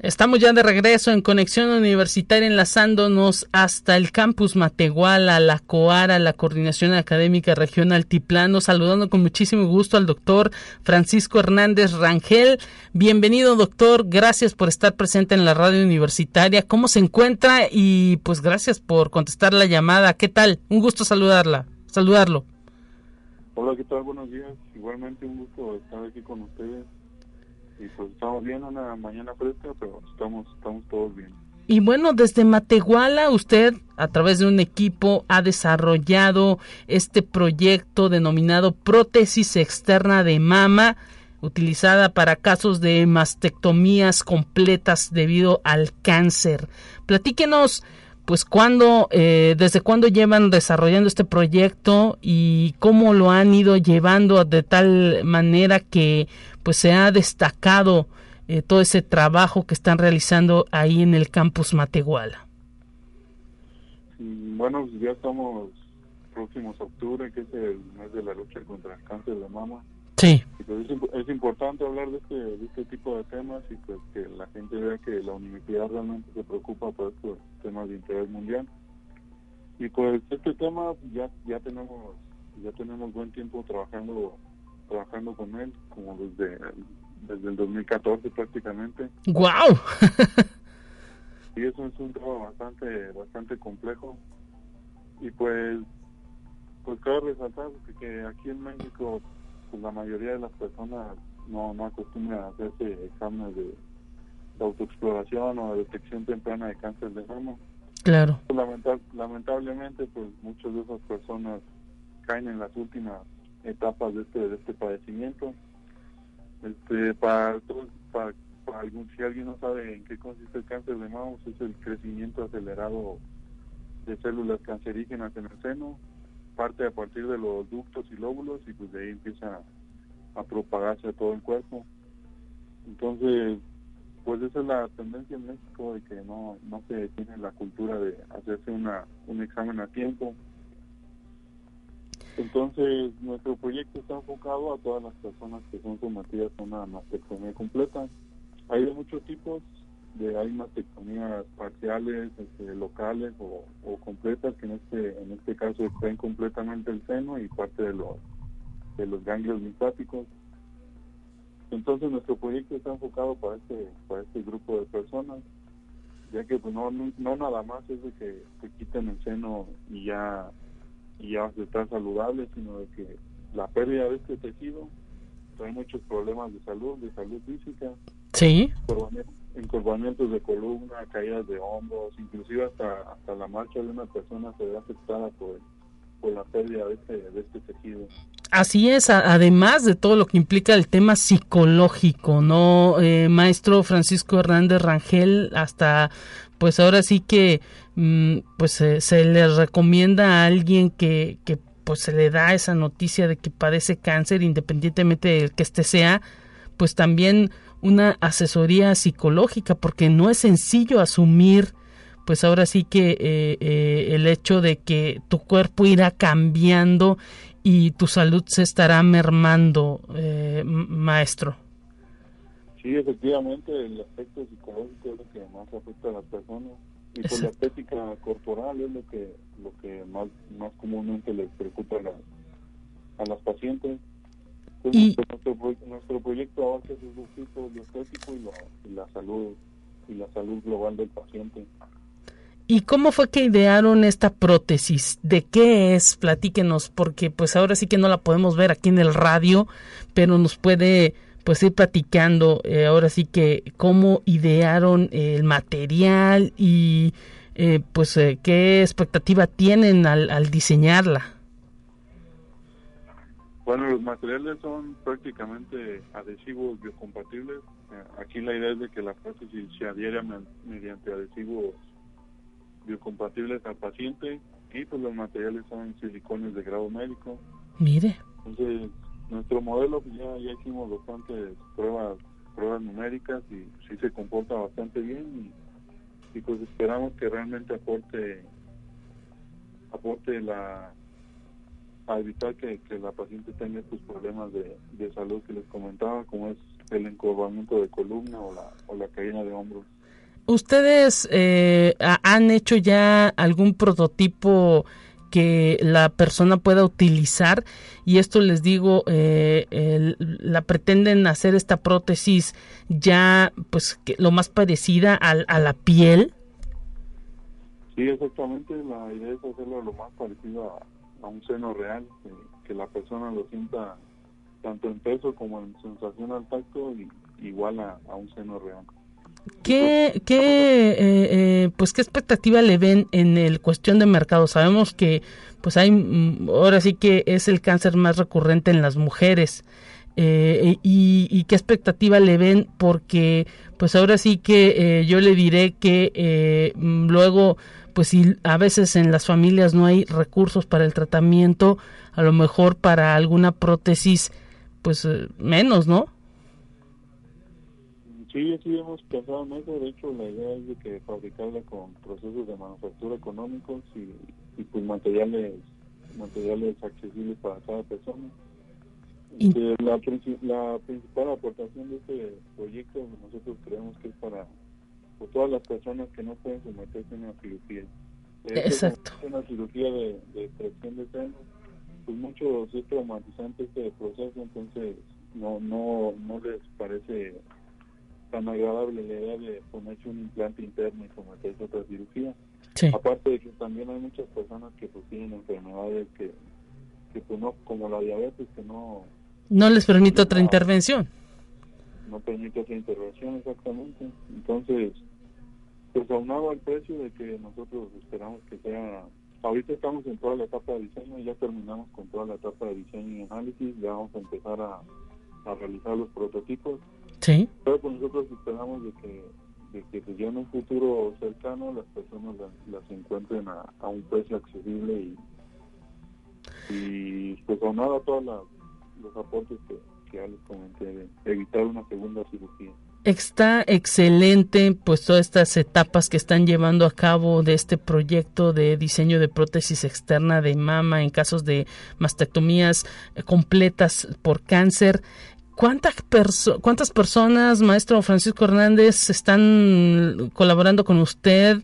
Estamos ya de regreso en Conexión Universitaria enlazándonos hasta el campus Matehuala, la COARA, la Coordinación Académica Regional Altiplano, saludando con muchísimo gusto al doctor Francisco Hernández Rangel. Bienvenido doctor, gracias por estar presente en la radio universitaria. ¿Cómo se encuentra? Y pues gracias por contestar la llamada. ¿Qué tal? Un gusto saludarla, saludarlo. Hola, ¿qué tal? Buenos días. Igualmente un gusto estar aquí con ustedes y pues estamos bien, una mañana fresca, pero estamos, estamos todos bien. Y bueno, desde Matehuala usted a través de un equipo ha desarrollado este proyecto denominado prótesis externa de mama utilizada para casos de mastectomías completas debido al cáncer. Platíquenos pues cuándo, eh, desde cuándo llevan desarrollando este proyecto y cómo lo han ido llevando de tal manera que pues se ha destacado eh, todo ese trabajo que están realizando ahí en el campus Matehuala. Mm, bueno, pues ya estamos próximos a octubre, que es el mes de la lucha contra el cáncer de mama. Sí. Pues es, importante hablar de este, de este tipo de temas y pues que la gente vea que la universidad realmente se preocupa por estos temas de interés mundial. Y pues este tema ya ya tenemos ya tenemos buen tiempo trabajando trabajando con él, como desde, desde el 2014 prácticamente. ¡Wow! y [LAUGHS] eso es un trabajo bastante, bastante complejo. Y pues, pues cabe resaltar que, aquí en México, pues la mayoría de las personas no, no acostumbran a hacerse exámenes de, autoexploración o de detección temprana de cáncer de mama. Claro. lamentablemente, pues muchas de esas personas caen en las últimas etapas de este, de este padecimiento. Este, para, para, algún, si alguien no sabe en qué consiste el cáncer de mama, pues es el crecimiento acelerado de células cancerígenas en el seno, parte a partir de los ductos y lóbulos y pues de ahí empieza a propagarse a todo el cuerpo. Entonces, pues esa es la tendencia en México de que no, no se tiene la cultura de hacerse una, un examen a tiempo entonces, nuestro proyecto está enfocado a todas las personas que son sometidas a una mastectomía completa. Hay de muchos tipos, de hay mastectomías parciales, este, locales o, completas, que en este en este caso extraen completamente el seno y parte de los de los ganglios linfáticos. Entonces, nuestro proyecto está enfocado para este para este grupo de personas, ya que pues, no, no, nada más es de que te quiten el seno y ya y ya vas a estar saludable, sino de que la pérdida de este tejido trae muchos problemas de salud, de salud física. Sí. Encorvamientos de columna, caídas de hombros, inclusive hasta, hasta la marcha de una persona se ve afectada por, por la pérdida de este, de este tejido. Así es, además de todo lo que implica el tema psicológico, ¿no? Eh, maestro Francisco Hernández Rangel, hasta pues ahora sí que mm, pues se le recomienda a alguien que, que pues se le da esa noticia de que padece cáncer independientemente del que este sea pues también una asesoría psicológica porque no es sencillo asumir pues ahora sí que eh, eh, el hecho de que tu cuerpo irá cambiando y tu salud se estará mermando, eh, maestro. Sí, efectivamente, el aspecto psicológico es lo que más afecta a las personas. y pues la estética corporal es lo que lo que más más comúnmente les preocupa a, a las pacientes y nuestro, nuestro proyecto abarca esos dos tipos lo estético y, la salud y la salud global del paciente ¿Y cómo fue que idearon esta prótesis? ¿De qué es? Platíquenos, porque pues ahora sí que no la podemos ver aquí en el radio, pero nos puede pues ir platicando eh, ahora sí que cómo idearon el material y eh, pues eh, qué expectativa tienen al, al, diseñarla. Bueno, los materiales son prácticamente adhesivos biocompatibles. aquí la idea es de que la prótesis se adhiera mediante adhesivos biocompatibles al paciente y pues los materiales son silicones de grado médico. Mire. Entonces, nuestro modelo pues ya, ya hicimos bastantes pruebas pruebas numéricas y sí se comporta bastante bien y, pues esperamos que realmente aporte aporte la a evitar que, la paciente tenga estos problemas de, de salud que les comentaba como es el encorvamiento de columna o la, o la caída de hombros. ¿Ustedes eh, han hecho ya algún prototipo que la persona pueda utilizar? Y esto les digo, eh, la pretenden hacer esta prótesis ya, pues, lo más parecida a, a la piel. Sí, exactamente. La idea es hacerlo lo más parecido a, un seno real, que, la persona lo sienta tanto en peso como en sensación al tacto, y, igual a, a un seno real. ¿Qué, qué, eh, eh, pues, ¿Qué expectativa le ven en el cuestión de mercado? Sabemos que pues hay, mm, ahora sí que es el cáncer más recurrente en las mujeres. Eh, y, qué expectativa le ven porque pues ahora sí que yo le diré que mm, luego pues si a veces en las familias no hay recursos para el tratamiento a lo mejor para alguna prótesis pues menos no Sí, sí hemos pensado en eso. De hecho, la idea es de que fabricarla con procesos de manufactura económicos y, pues materiales materiales accesibles para cada persona. la, principal aportación de este proyecto nosotros creemos que es para todas las personas que no pueden someterse a una cirugía. Exacto. una cirugía de, de extracción de seno, pues mucho es traumatizante este proceso, entonces no no no les parece tan agradable la idea de ponerse un implante interno y someterse a otra cirugía. Aparte de que también hay muchas personas que pues tienen enfermedades que, que pues no, como la diabetes, que no... No les permite otra intervención. No permite otra intervención, exactamente. Entonces, pues aunado al precio de que nosotros esperamos que sea... Ahorita estamos en toda la etapa de diseño, y ya terminamos con toda la etapa de diseño y análisis, ya vamos a empezar a, a realizar los prototipos Sí. Pero pues nosotros esperamos de que, de que pues, en un futuro cercano las personas las, encuentren a, un precio accesible y, y pues nada todos los aportes que, evitar una segunda cirugía. Está excelente, pues todas estas etapas que están llevando a cabo de este proyecto de diseño de prótesis externa de mama en casos de mastectomías completas por cáncer. ¿Cuántas, ¿Cuántas personas, maestro Francisco Hernández, están colaborando con usted?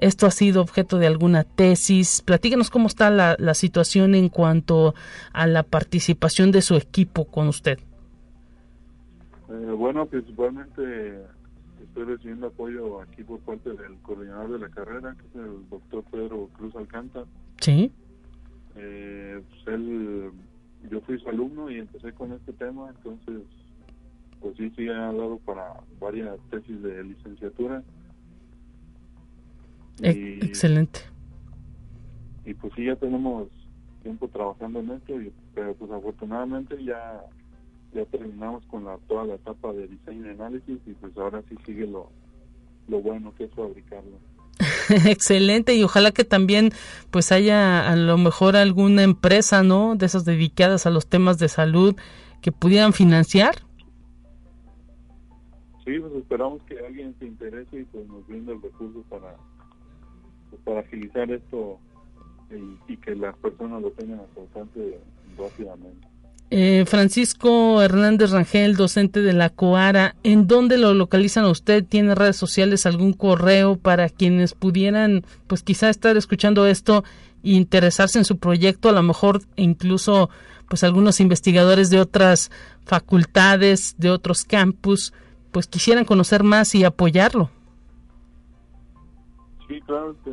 ¿Esto ha sido objeto de alguna tesis? Platíquenos cómo está la, la situación en cuanto a la participación de su equipo con usted. Eh, bueno, principalmente estoy recibiendo apoyo aquí por parte del coordinador de la carrera, que es el doctor Pedro Cruz Alcántara. Sí. Eh, pues él yo fui su alumno y empecé con este tema, entonces, pues sí, sí, ha dado para varias tesis de licenciatura. Excelente. Y pues sí, ya tenemos tiempo trabajando en esto, y, pero pues afortunadamente ya ya terminamos con la, toda la etapa de diseño y análisis y pues ahora sí sigue lo, lo bueno que es fabricarlo. [LAUGHS] Excelente y ojalá que también pues haya a lo mejor alguna empresa, ¿no? De esas dedicadas a los temas de salud que pudieran financiar. Sí, pues esperamos que alguien se interese y pues nos brinde el recurso para para agilizar esto y, que las personas lo tengan al alcance rápidamente. Eh, Francisco Hernández Rangel, docente de la COARA, ¿en dónde lo localizan a usted? ¿Tiene redes sociales, algún correo para quienes pudieran, pues quizá estar escuchando esto e interesarse en su proyecto? A lo mejor incluso, pues algunos investigadores de otras facultades, de otros campus, pues quisieran conocer más y apoyarlo. Sí, claro, este,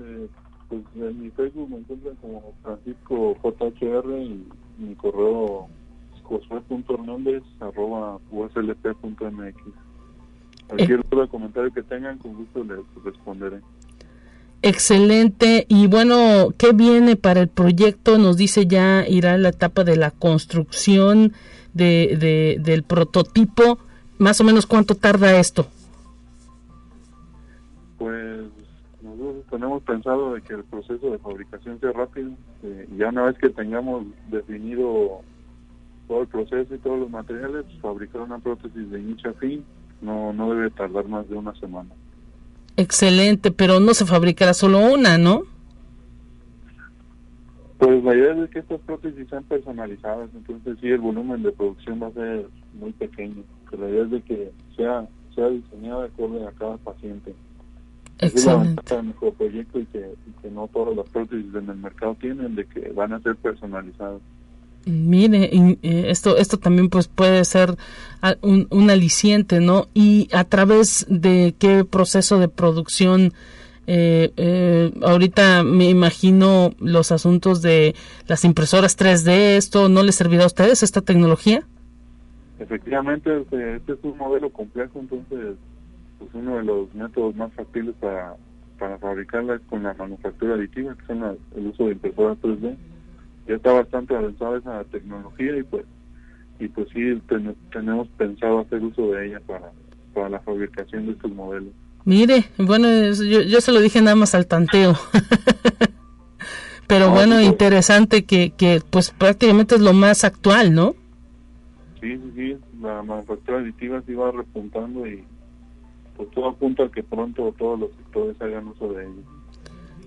pues en mi Facebook me encuentran como Francisco JHR y mi correo josué.hernández.uslp.mx. Cualquier otro comentario que tengan, con gusto les responderé. Excelente. Y bueno, ¿qué viene para el proyecto? Nos dice ya irá la etapa de la construcción de, de, del prototipo. Más o menos cuánto tarda esto. Tenemos pensado de que el proceso de fabricación sea rápido. Eh, ya una vez que tengamos definido todo el proceso y todos los materiales, fabricar una prótesis de inicio a fin no, no debe tardar más de una semana. Excelente, pero no se fabricará solo una, ¿no? Pues la idea es que estas prótesis sean personalizadas, entonces sí, el volumen de producción va a ser muy pequeño. Pero la idea es de que sea, sea diseñada de acuerdo a cada paciente. Excelente. Es nuestro proyecto y que, y que no todas las prótesis en el mercado tienen, de que van a ser personalizadas. Mire, eh, esto, esto también pues puede ser un, un, aliciente, ¿no? Y a través de qué proceso de producción, eh, eh, ahorita me imagino los asuntos de las impresoras 3D, ¿esto no les servirá a ustedes esta tecnología? Efectivamente, este, este es un modelo complejo, entonces pues uno de los métodos más factibles para, para fabricarla es con la manufactura aditiva, que son el uso de impresoras 3D ya está bastante avanzada esa tecnología y pues y pues sí tenemos pensado hacer uso de ella para, para la fabricación de estos modelos. Mire, bueno, yo, yo se lo dije nada más al tanteo. [LAUGHS] Pero bueno, interesante que, que pues prácticamente es lo más actual, ¿no? Sí, sí, sí, la manufactura aditiva sí va repuntando y pues todo apunta a que pronto todos los sectores hagan uso de ello.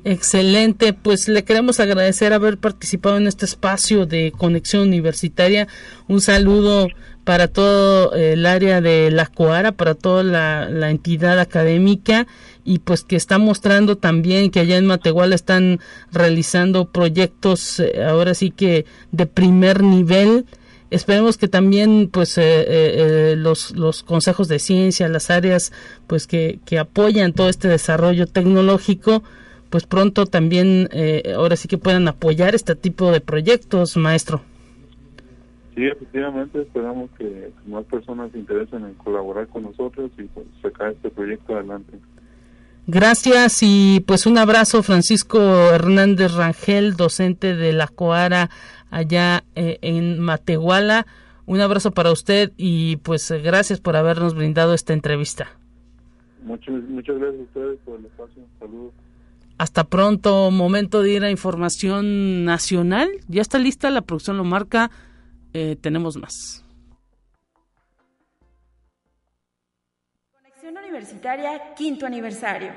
Excelente, pues le queremos agradecer haber participado en este espacio de conexión universitaria. Un saludo para todo el área de la Coara, para toda la, entidad académica y pues que está mostrando también que allá en Matehuala están realizando proyectos eh, ahora sí que de primer nivel. Esperemos que también pues eh, eh, los, los consejos de ciencia, las áreas pues que, que apoyan todo este desarrollo tecnológico pues pronto también eh, ahora sí que puedan apoyar este tipo de proyectos, maestro. Sí, efectivamente, esperamos que más personas se interesen en colaborar con nosotros y pues, sacar este proyecto adelante. Gracias y pues un abrazo Francisco Hernández Rangel, docente de la Coara allá eh, en Matehuala. Un abrazo para usted y pues gracias por habernos brindado esta entrevista. Muchas, muchas gracias a ustedes por el espacio. Saludos. Hasta pronto, momento de ir a información nacional. Ya está lista, la producción lo marca. Eh, tenemos más. Conexión Universitaria, quinto aniversario.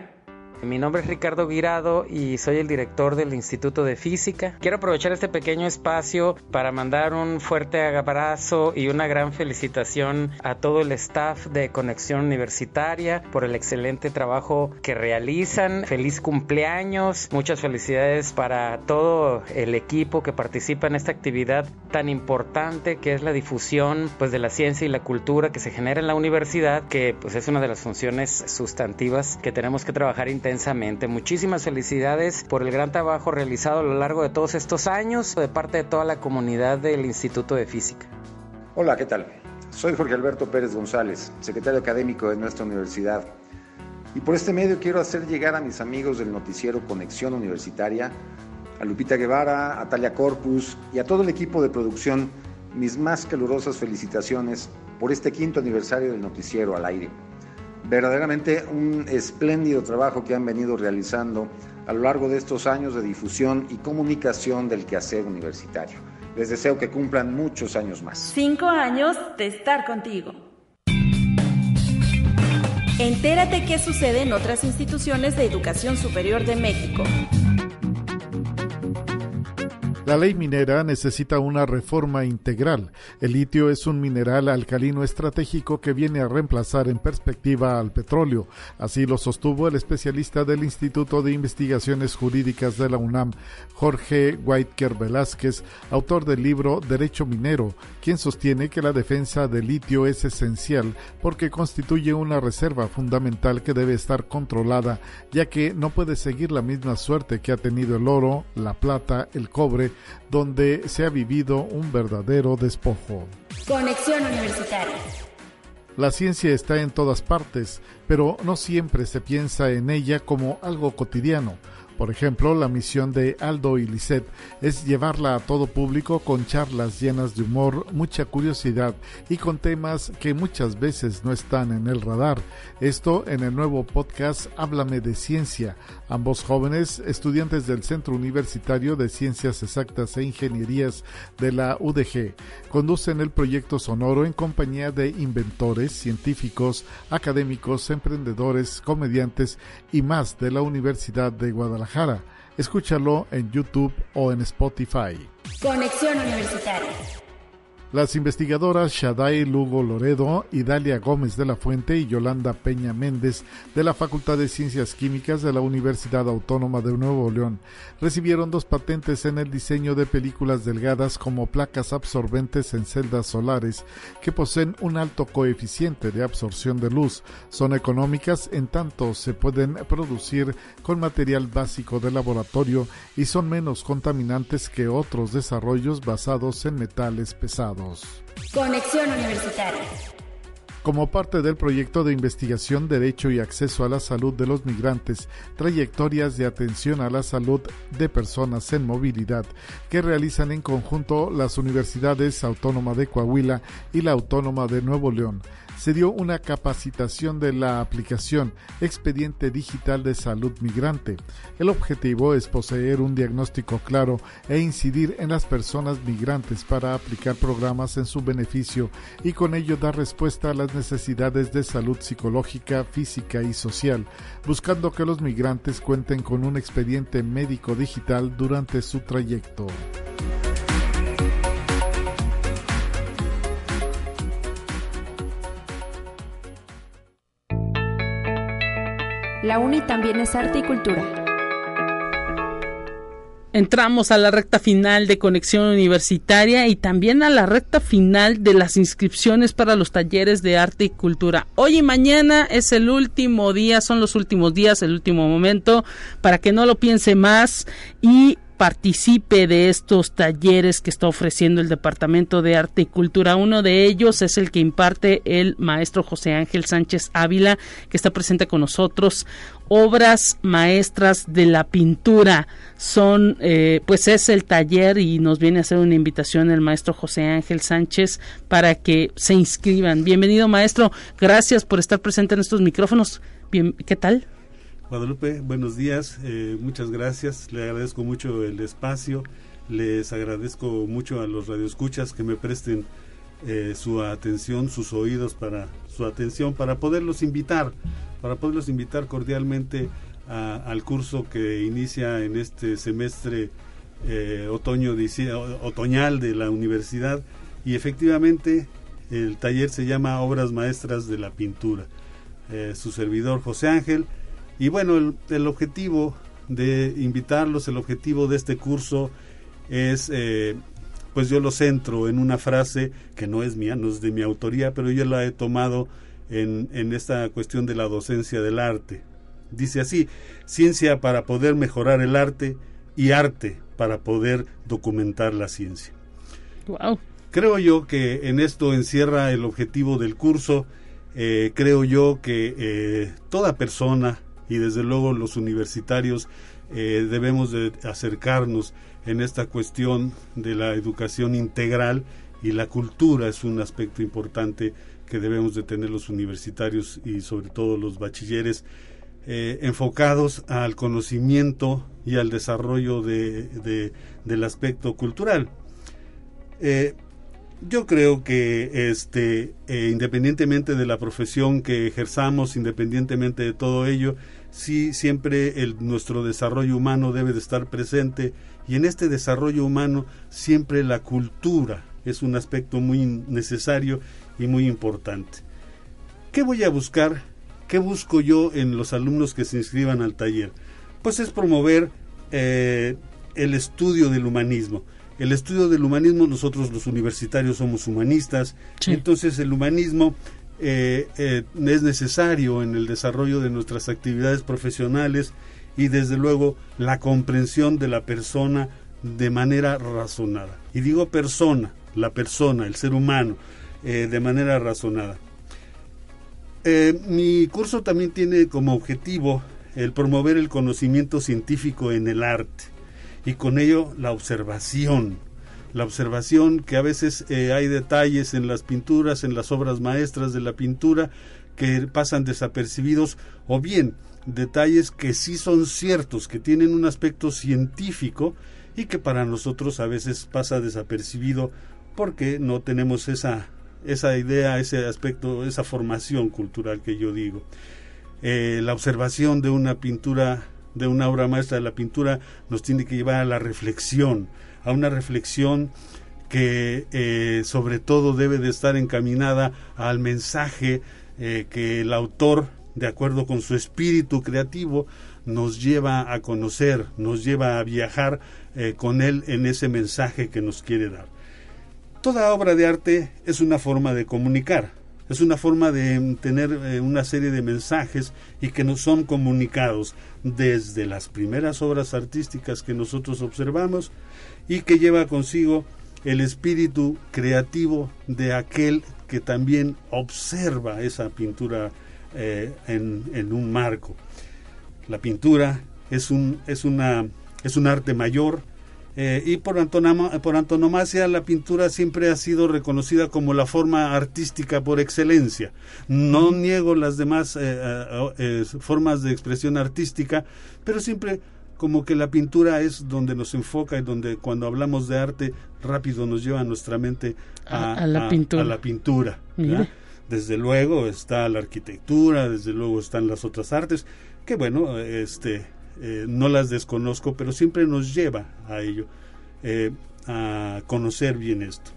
Mi nombre es Ricardo Guirado y soy el director del Instituto de Física. Quiero aprovechar este pequeño espacio para mandar un fuerte abrazo y una gran felicitación a todo el staff de Conexión Universitaria por el excelente trabajo que realizan. Feliz cumpleaños, muchas felicidades para todo el equipo que participa en esta actividad tan importante que es la difusión pues de la ciencia y la cultura que se genera en la universidad, que pues es una de las funciones sustantivas que tenemos que trabajar intensamente Muchísimas felicidades por el gran trabajo realizado a lo largo de todos estos años de parte de toda la comunidad del Instituto de Física. Hola, ¿qué tal? Soy Jorge Alberto Pérez González, secretario académico de nuestra universidad. Y por este medio quiero hacer llegar a mis amigos del noticiero Conexión Universitaria, a Lupita Guevara, a Talia Corpus y a todo el equipo de producción mis más calurosas felicitaciones por este quinto aniversario del noticiero al aire verdaderamente un espléndido trabajo que han venido realizando a lo largo de estos años de difusión y comunicación del quehacer universitario. Les deseo que cumplan muchos años más. Cinco años de estar contigo. Entérate qué sucede en otras instituciones de educación superior de México. La ley minera necesita una reforma integral. El litio es un mineral alcalino estratégico que viene a reemplazar en perspectiva al petróleo. Así lo sostuvo el especialista del Instituto de Investigaciones Jurídicas de la UNAM, Jorge Whiteker Velázquez, autor del libro Derecho Minero, quien sostiene que la defensa del litio es esencial porque constituye una reserva fundamental que debe estar controlada, ya que no puede seguir la misma suerte que ha tenido el oro, la plata, el cobre, donde se ha vivido un verdadero despojo. Conexión Universitaria. La ciencia está en todas partes, pero no siempre se piensa en ella como algo cotidiano. Por ejemplo, la misión de Aldo y Lisette es llevarla a todo público con charlas llenas de humor, mucha curiosidad y con temas que muchas veces no están en el radar. Esto en el nuevo podcast Háblame de Ciencia. Ambos jóvenes, estudiantes del Centro Universitario de Ciencias Exactas e Ingenierías de la UDG, conducen el proyecto sonoro en compañía de inventores, científicos, académicos, emprendedores, comediantes y más de la Universidad de Guadalajara Escúchalo en YouTube o en Spotify. Conexión Universitaria. Las investigadoras Shadai Lugo Loredo, Dalia Gómez de la Fuente y Yolanda Peña Méndez de la Facultad de Ciencias Químicas de la Universidad Autónoma de Nuevo León recibieron dos patentes en el diseño de películas delgadas como placas absorbentes en celdas solares que poseen un alto coeficiente de absorción de luz. Son económicas en tanto se pueden producir con material básico de laboratorio y son menos contaminantes que otros desarrollos basados en metales pesados. Conexión Universitaria. Como parte del proyecto de investigación Derecho y Acceso a la Salud de los Migrantes, trayectorias de atención a la salud de personas en movilidad, que realizan en conjunto las Universidades Autónoma de Coahuila y la Autónoma de Nuevo León, se dio una capacitación de la aplicación Expediente Digital de Salud Migrante. El objetivo es poseer un diagnóstico claro e incidir en las personas migrantes para aplicar programas en su beneficio y con ello dar respuesta a las necesidades de salud psicológica, física y social, buscando que los migrantes cuenten con un expediente médico digital durante su trayecto. La UNI también es arte y cultura. Entramos a la recta final de Conexión Universitaria y también a la recta final de las inscripciones para los talleres de arte y cultura. Hoy y mañana es el último día, son los últimos días, el último momento, para que no lo piense más y participe de estos talleres que está ofreciendo el Departamento de Arte y Cultura. Uno de ellos es el que imparte el maestro José Ángel Sánchez Ávila, que está presente con nosotros. Obras maestras de la pintura son, eh, pues es el taller y nos viene a hacer una invitación el maestro José Ángel Sánchez para que se inscriban. Bienvenido maestro, gracias por estar presente en estos micrófonos. Bien, ¿Qué tal? Guadalupe, buenos días, eh, muchas gracias, le agradezco mucho el espacio, les agradezco mucho a los radioescuchas que me presten eh, su atención, sus oídos para su atención, para poderlos invitar, para poderlos invitar cordialmente al curso que inicia en este semestre eh, otoño otoñal de la universidad y efectivamente el taller se llama Obras Maestras de la Pintura. su servidor José Ángel y bueno, el, objetivo de invitarlos, el objetivo de este curso es, eh, pues yo lo centro en una frase que no es mía, no es de mi autoría, pero yo la he tomado en, en esta cuestión de la docencia del arte. Dice así, ciencia para poder mejorar el arte y arte para poder documentar la ciencia. Wow. Creo yo que en esto encierra el objetivo del curso. Eh, creo yo que eh, toda persona, y desde luego los universitarios eh, debemos de acercarnos en esta cuestión de la educación integral y la cultura es un aspecto importante que debemos de tener los universitarios y sobre todo los bachilleres eh, enfocados al conocimiento y al desarrollo de, del aspecto cultural. Eh, Yo creo que este, eh, independientemente de la profesión que ejerzamos, independientemente de todo ello, sí siempre el, nuestro desarrollo humano debe de estar presente y en este desarrollo humano siempre la cultura es un aspecto muy necesario y muy importante. ¿Qué voy a buscar? ¿Qué busco yo en los alumnos que se inscriban al taller? Pues es promover eh, el estudio del humanismo el estudio del humanismo, nosotros los universitarios somos humanistas, entonces el humanismo eh, eh, es necesario en el desarrollo de nuestras actividades profesionales y desde luego la comprensión de la persona de manera razonada. Y digo persona, la persona, el ser humano, eh, de manera razonada. mi curso también tiene como objetivo el promover el conocimiento científico en el arte y con ello la observación. La observación que a veces eh, hay detalles en las pinturas, en las obras maestras de la pintura, que pasan desapercibidos, o bien detalles que sí son ciertos, que tienen un aspecto científico y que para nosotros a veces pasa desapercibido porque no tenemos esa, esa idea, ese aspecto, esa formación cultural que yo digo. Eh, la observación de una pintura de una obra maestra de la pintura nos tiene que llevar a la reflexión, a una reflexión que eh, sobre todo debe de estar encaminada al mensaje eh, que el autor, de acuerdo con su espíritu creativo, nos lleva a conocer, nos lleva a viajar eh, con él en ese mensaje que nos quiere dar. Toda obra de arte es una forma de comunicar, es una forma de tener eh, una serie de mensajes y que nos son comunicados desde las primeras obras artísticas que nosotros observamos y que lleva consigo el espíritu creativo de aquel que también observa esa pintura eh, en, en, un marco. La pintura es un, es una, es un arte mayor, eh, y por, por antonomasia la pintura siempre ha sido reconocida como la forma artística por excelencia. No niego las demás eh, eh, formas de expresión artística, pero siempre como que la pintura es donde nos enfoca y donde cuando hablamos de arte rápido nos lleva nuestra mente a, la pintura. Desde luego está la arquitectura, desde luego están las otras artes, que bueno, este eh, no las desconozco, pero siempre nos lleva a ello, eh, a conocer bien esto.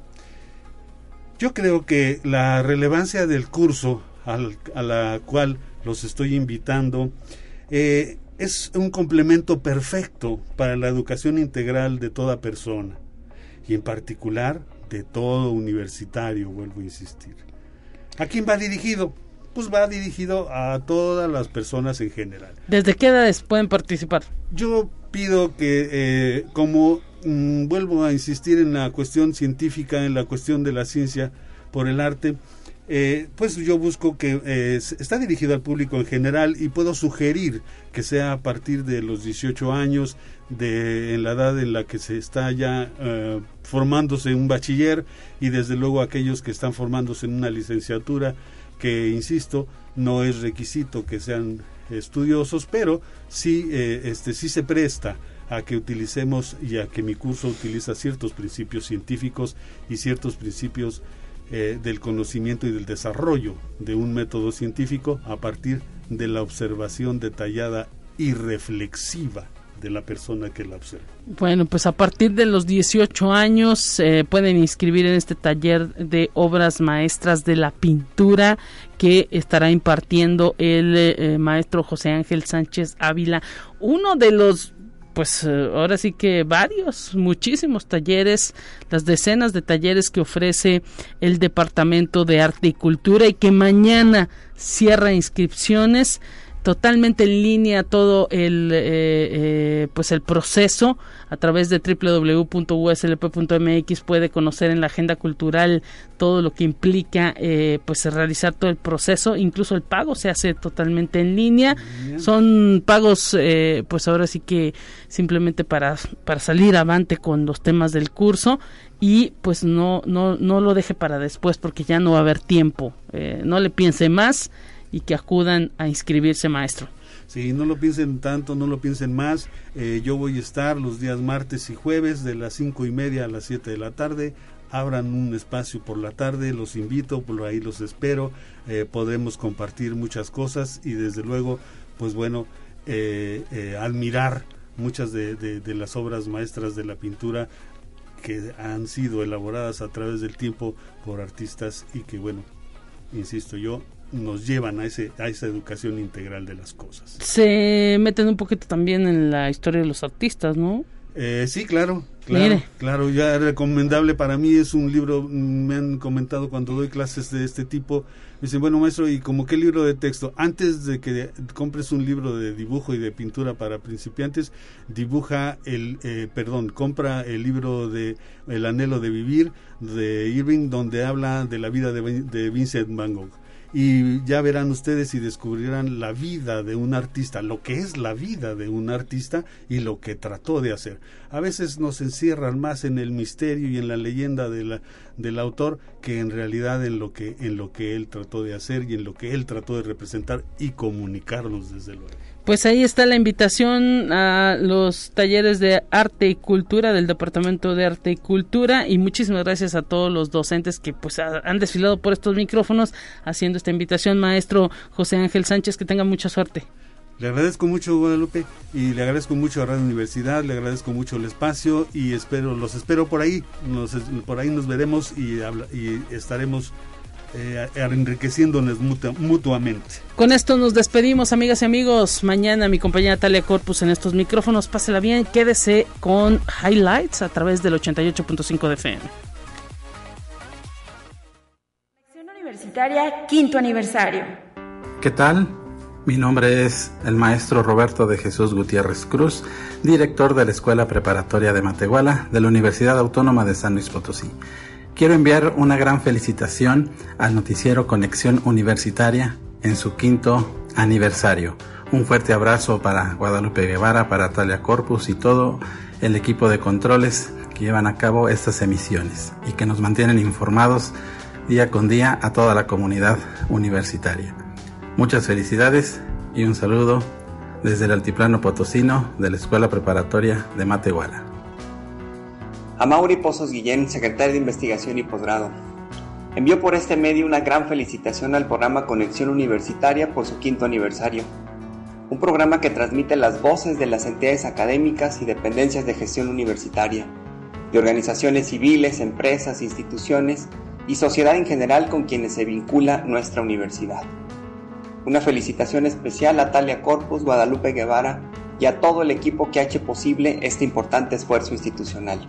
Yo creo que la relevancia del curso a la cual los estoy invitando eh, es un complemento perfecto para la educación integral de toda persona y en particular de todo universitario, vuelvo a insistir. ¿A quién va dirigido? Pues va dirigido a todas las personas en general. ¿Desde qué edades pueden participar? Yo pido que, eh, como mm, vuelvo a insistir en la cuestión científica, en la cuestión de la ciencia por el arte, eh, pues yo busco que eh, está dirigido al público en general y puedo sugerir que sea a partir de los 18 años, de en la edad en la que se está ya formándose un bachiller y desde luego aquellos que están formándose en una licenciatura que insisto no es requisito que sean estudiosos pero sí eh, este sí se presta a que utilicemos y a que mi curso utiliza ciertos principios científicos y ciertos principios eh, del conocimiento y del desarrollo de un método científico a partir de la observación detallada y reflexiva de la persona que la observa. Bueno, pues a partir de los 18 años se pueden inscribir en este taller de obras maestras de la pintura que estará impartiendo el eh, maestro José Ángel Sánchez Ávila, uno de los pues eh, ahora sí que varios, muchísimos talleres, las decenas de talleres que ofrece el Departamento de Arte y Cultura y que mañana cierra inscripciones totalmente en línea todo el eh, eh, pues el proceso a través de www.uslp.mx puede conocer en la agenda cultural todo lo que implica eh, pues realizar todo el proceso. Incluso el pago se hace totalmente en línea. Son pagos pues ahora sí que simplemente para para salir avante con los temas del curso y pues no no no lo deje para después porque ya no va a haber tiempo. No le piense más y que acudan a inscribirse, maestro. Sí, no lo piensen tanto, no lo piensen más. Eh, yo voy a estar los días martes y jueves de las cinco y media a las 7 de la tarde abran un espacio por la tarde, los invito, por ahí los espero, eh, podremos compartir muchas cosas y desde luego, pues bueno, eh, admirar muchas de, de, las obras maestras de la pintura que han sido elaboradas a través del tiempo por artistas y que bueno, insisto yo, nos llevan a, ese, a esa educación integral de las cosas. Se meten un poquito también en la historia de los artistas, ¿no? Eh, sí, claro, claro, claro, ya recomendable para mí es un libro, me han comentado cuando doy clases de este tipo, me dicen, bueno maestro, ¿y como qué libro de texto? Antes de que compres un libro de dibujo y de pintura para principiantes, dibuja el, eh, perdón, compra el libro de El anhelo de vivir de Irving, donde habla de la vida de, de Vincent Van Gogh y ya verán ustedes y descubrirán la vida de un artista, lo que es la vida de un artista y lo que trató de hacer. A veces nos encierran más en el misterio y en la leyenda de la, del autor que en realidad en lo que en lo que él trató de hacer y en lo que él trató de representar y comunicarnos desde luego. Pues ahí está la invitación a los talleres de arte y cultura del Departamento de Arte y Cultura. Y muchísimas gracias a todos los docentes que pues han desfilado por estos micrófonos haciendo esta invitación, maestro José Ángel Sánchez, que tenga mucha suerte. Le agradezco mucho Guadalupe y le agradezco mucho a Radio Universidad, le agradezco mucho el espacio y espero los espero por ahí, por ahí nos veremos y, y estaremos eh, enriqueciéndonos mutuamente. Con esto nos despedimos, amigas y amigos. Mañana mi compañera Talia Corpus en estos micrófonos. Pásela bien, quédese con highlights a través del 88.5 de FM. Universitaria, quinto aniversario. ¿Qué tal? Mi nombre es el maestro Roberto de Jesús Gutiérrez Cruz, director de la Escuela Preparatoria de Matehuala de la Universidad Autónoma de San Luis Potosí. Quiero enviar una gran felicitación al noticiero Conexión Universitaria en su quinto aniversario. Un fuerte abrazo para Guadalupe Guevara, para Talia Corpus y todo el equipo de controles que llevan a cabo estas emisiones y que nos mantienen informados día con día a toda la comunidad universitaria. Muchas felicidades y un saludo desde el Altiplano Potosino de la Escuela Preparatoria de Matehuala. A Mauri Pozos Guillén, secretario de Investigación y Posgrado. Envió por este medio una gran felicitación al programa Conexión Universitaria por su quinto aniversario. Un programa que transmite las voces de las entidades académicas y dependencias de gestión universitaria, de organizaciones civiles, empresas, instituciones y sociedad en general con quienes se vincula nuestra universidad. Una felicitación especial a Talia Corpus, Guadalupe Guevara y a todo el equipo que ha hecho posible este importante esfuerzo institucional.